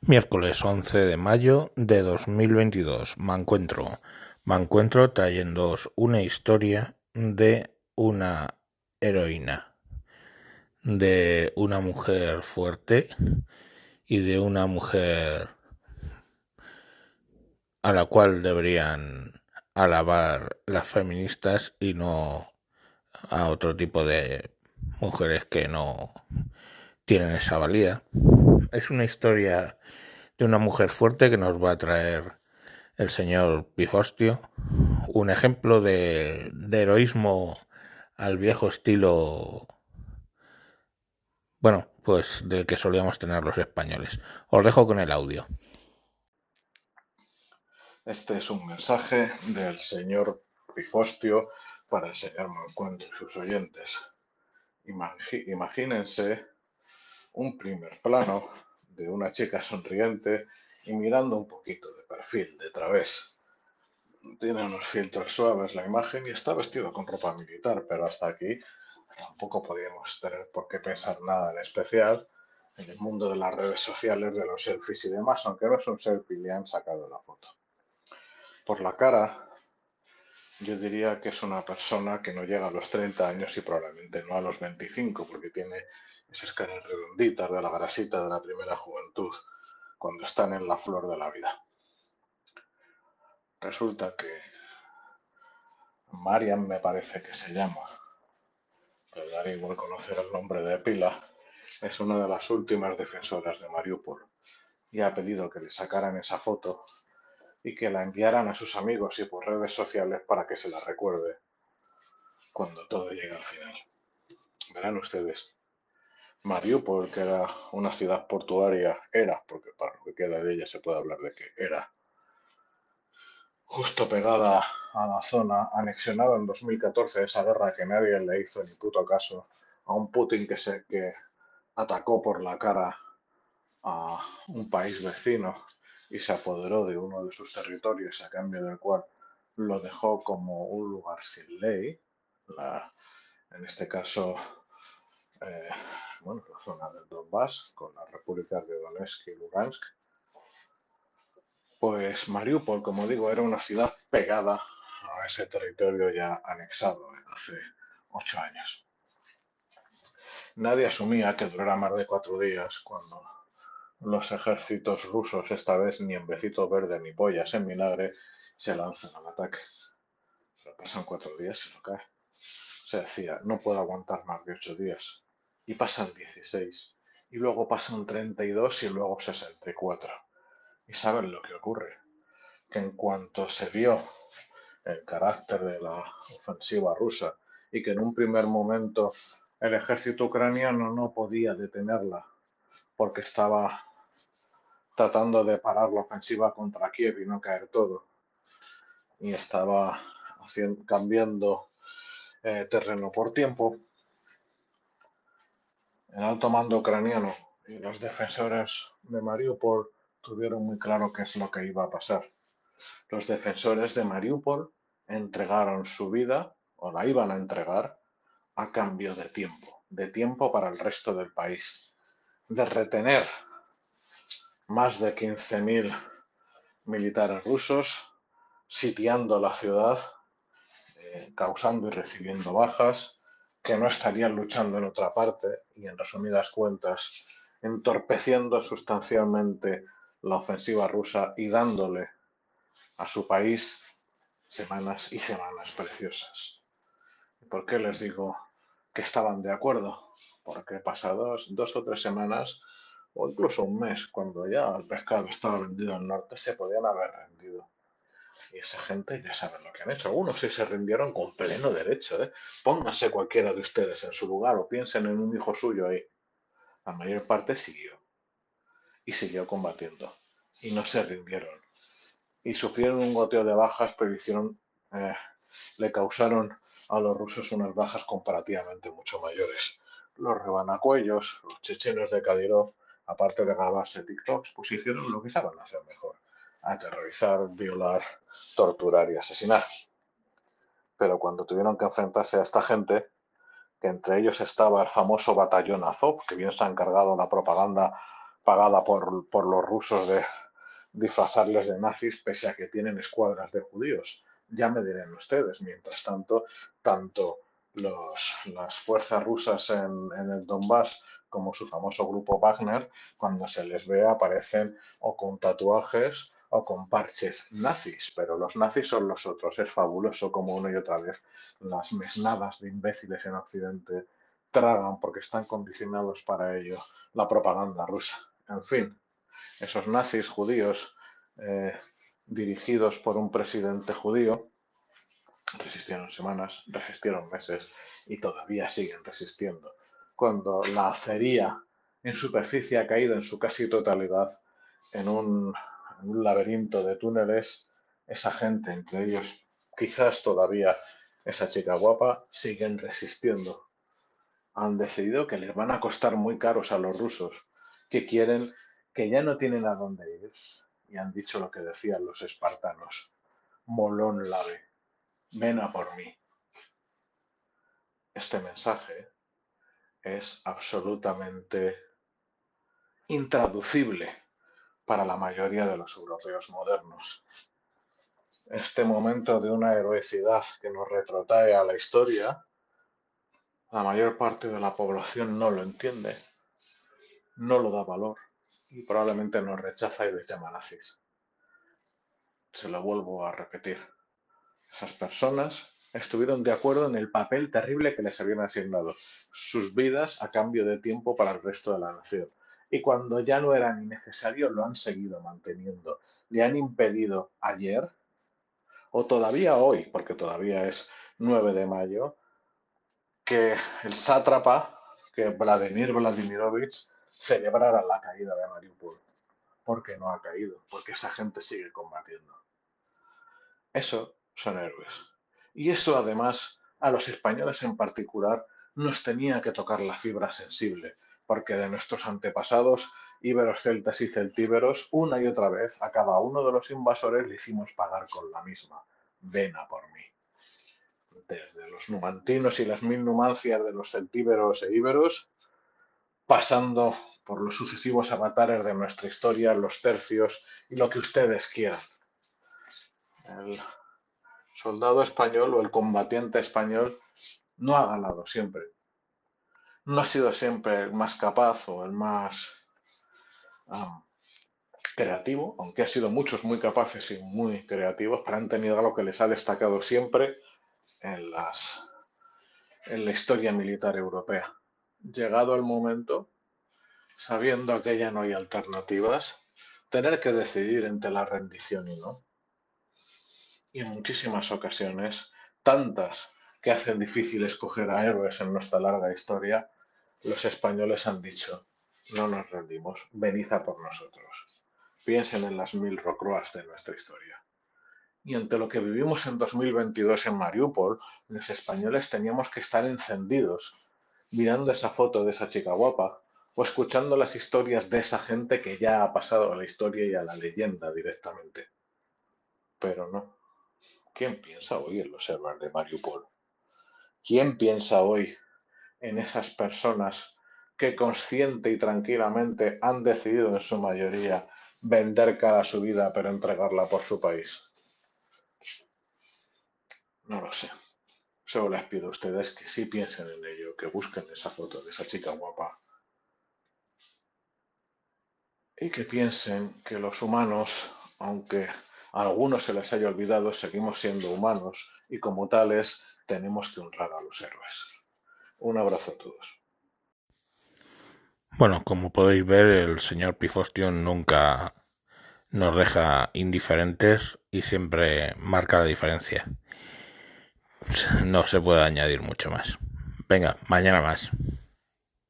Miércoles 11 de mayo de 2022. Me encuentro, me encuentro trayéndoos una historia de una heroína, de una mujer fuerte y de una mujer a la cual deberían alabar las feministas y no a otro tipo de mujeres que no tienen esa valía. Es una historia de una mujer fuerte que nos va a traer el señor Pifostio, un ejemplo de, heroísmo al viejo estilo, bueno, pues del que solíamos tener los españoles. Os dejo con el audio. Este es un mensaje del señor Pifostio para el señor Mancuento y sus oyentes. imagínense un primer plano de una chica sonriente y mirando un poquito de perfil, de través. Tiene unos filtros suaves la imagen y está vestido con ropa militar, pero hasta aquí tampoco podíamos tener por qué pensar nada en especial en el mundo de las redes sociales, de los selfies y demás, aunque no es un selfie, le han sacado la foto. Por la cara, yo diría que es una persona que no llega a los 30 años y probablemente no a los 25, porque tiene esas caras redonditas de la grasita de la primera juventud, cuando están en la flor de la vida. Resulta que Marian me parece que se llama, pero daría igual conocer el nombre de pila, es una de las últimas defensoras de Mariupol y ha pedido que le sacaran esa foto y que la enviaran a sus amigos y por redes sociales para que se la recuerde cuando todo llegue al final. Verán ustedes, Mariupol, que era una ciudad portuaria, era, porque para lo que queda de ella se puede hablar de que era, justo pegada a la zona, anexionada en 2014, esa guerra que nadie le hizo ni puto caso, a un Putin que, se, que atacó por la cara a un país vecino y se apoderó de uno de sus territorios a cambio del cual lo dejó como un lugar sin ley, en este caso eh, bueno, la zona del Donbass, con las repúblicas de Donetsk y Lugansk, pues Mariupol, como digo, era una ciudad pegada a ese territorio ya anexado hace ocho años. Nadie asumía que durara más de cuatro días cuando los ejércitos rusos, esta vez ni en becito verde ni pollas en vinagre, se lanzan al ataque. Pasan cuatro días y lo cae. Se decía, no puedo aguantar más de ocho días y pasan 16, y luego pasan 32 y luego 64. ¿Y saben lo que ocurre? Que en cuanto se vio el carácter de la ofensiva rusa y que en un primer momento el ejército ucraniano no podía detenerla porque estaba tratando de parar la ofensiva contra Kiev y no caer todo, y estaba haciendo, cambiando eh, terreno por tiempo, el alto mando ucraniano y los defensores de Mariupol tuvieron muy claro qué es lo que iba a pasar. Los defensores de Mariupol entregaron su vida, o la iban a entregar, a cambio de tiempo, de tiempo para el resto del país, de retener más de 15.000 militares rusos sitiando la ciudad, eh, causando y recibiendo bajas, que no estarían luchando en otra parte y, en resumidas cuentas, entorpeciendo sustancialmente la ofensiva rusa y dándole a su país semanas y semanas preciosas. ¿Por qué les digo que estaban de acuerdo? Porque pasados dos o tres semanas o incluso un mes, cuando ya el pescado estaba vendido al norte, se podían haber rendido. Y esa gente ya saben lo que han hecho. Algunos sí se rindieron con pleno derecho. ¿eh? Pónganse cualquiera de ustedes en su lugar o piensen en un hijo suyo ahí. La mayor parte siguió. Y siguió combatiendo. Y no se rindieron. Y sufrieron un goteo de bajas, pero hicieron, eh, le causaron a los rusos unas bajas comparativamente mucho mayores. Los rebanacuellos, los chechenos de Kadyrov, aparte de grabarse TikToks, pues hicieron lo que saben hacer mejor aterrorizar, violar, torturar y asesinar. Pero cuando tuvieron que enfrentarse a esta gente, que entre ellos estaba el famoso batallón Azov, que bien se ha encargado la propaganda pagada por, por los rusos de disfrazarles de nazis pese a que tienen escuadras de judíos. Ya me dirán ustedes. Mientras tanto, tanto las fuerzas rusas en, en el Donbass como su famoso grupo Wagner, cuando se les ve aparecen o con tatuajes o con parches nazis, pero los nazis son los otros. Es fabuloso como una y otra vez las mesnadas de imbéciles en Occidente tragan porque están condicionados para ello la propaganda rusa. En fin, esos nazis judíos eh, dirigidos por un presidente judío resistieron semanas, resistieron meses y todavía siguen resistiendo. Cuando la acería en superficie ha caído en su casi totalidad en un, en un laberinto de túneles, esa gente, entre ellos quizás todavía esa chica guapa, siguen resistiendo. Han decidido que les van a costar muy caros a los rusos, que quieren, que ya no tienen a dónde ir, y han dicho lo que decían los espartanos. Molón lave, ven por mí. Este mensaje es absolutamente intraducible para la mayoría de los europeos modernos. Este momento de una heroicidad que nos retrotrae a la historia, la mayor parte de la población no lo entiende, no lo da valor y probablemente nos rechaza y les llama nazis. Se lo vuelvo a repetir. Esas personas estuvieron de acuerdo en el papel terrible que les habían asignado, sus vidas a cambio de tiempo para el resto de la nación. Y cuando ya no era ni necesario, lo han seguido manteniendo. Le han impedido ayer, o todavía hoy, porque todavía es 9 de mayo, que el sátrapa, que Vladimir Vladimirovich, celebrara la caída de Mariupol. Porque no ha caído, porque esa gente sigue combatiendo. Eso son héroes. Y eso además a los españoles en particular nos tenía que tocar la fibra sensible, porque de nuestros antepasados íberos, celtas y celtíberos, una y otra vez a cada uno de los invasores le hicimos pagar con la misma. Ven a por mí. Desde los numantinos y las mil numancias de los celtíberos e íberos, pasando por los sucesivos avatares de nuestra historia, los tercios y lo que ustedes quieran. El soldado español o el combatiente español no ha ganado siempre. No ha sido siempre el más capaz o el más creativo, aunque ha sido muchos muy capaces y muy creativos, pero han tenido algo que les ha destacado siempre en, en la historia militar europea. Llegado el momento, sabiendo que ya no hay alternativas, tener que decidir entre la rendición y no. Y en muchísimas ocasiones, tantas que hacen difícil escoger a héroes en nuestra larga historia, los españoles han dicho, no nos rendimos, venid por nosotros. Piensen en las mil rocroas de nuestra historia. Y ante lo que vivimos en 2022 en Mariupol, los españoles teníamos que estar encendidos, mirando esa foto de esa chica guapa, o escuchando las historias de esa gente que ya ha pasado a la historia y a la leyenda directamente. Pero no. ¿Quién piensa hoy en los héroes de Mariupol? ¿Quién piensa hoy en esas personas que consciente y tranquilamente han decidido en su mayoría vender cara a su vida pero entregarla por su país? No lo sé. Solo les pido a ustedes que sí piensen en ello, que busquen esa foto de esa chica guapa y que piensen que los humanos, aunque a algunos se les haya olvidado, seguimos siendo humanos y como tales tenemos que honrar a los héroes. Un abrazo a todos. Bueno, como podéis ver, el señor Pifostion nunca nos deja indiferentes y siempre marca la diferencia. No se puede añadir mucho más. Venga, mañana más.